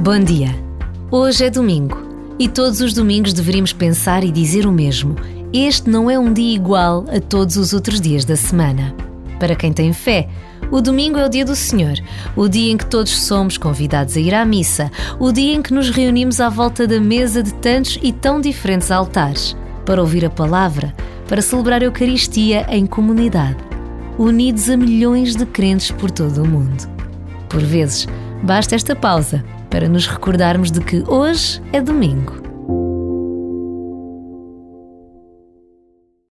Bom dia. Hoje é domingo e todos os domingos deveríamos pensar e dizer o mesmo. Este não é um dia igual a todos os outros dias da semana. Para quem tem fé, o domingo é o dia do Senhor, o dia em que todos somos convidados a ir à missa, o dia em que nos reunimos à volta da mesa de tantos e tão diferentes altares, para ouvir a palavra, para celebrar a Eucaristia em comunidade, unidos a milhões de crentes por todo o mundo. Por vezes, basta esta pausa para nos recordarmos de que hoje é domingo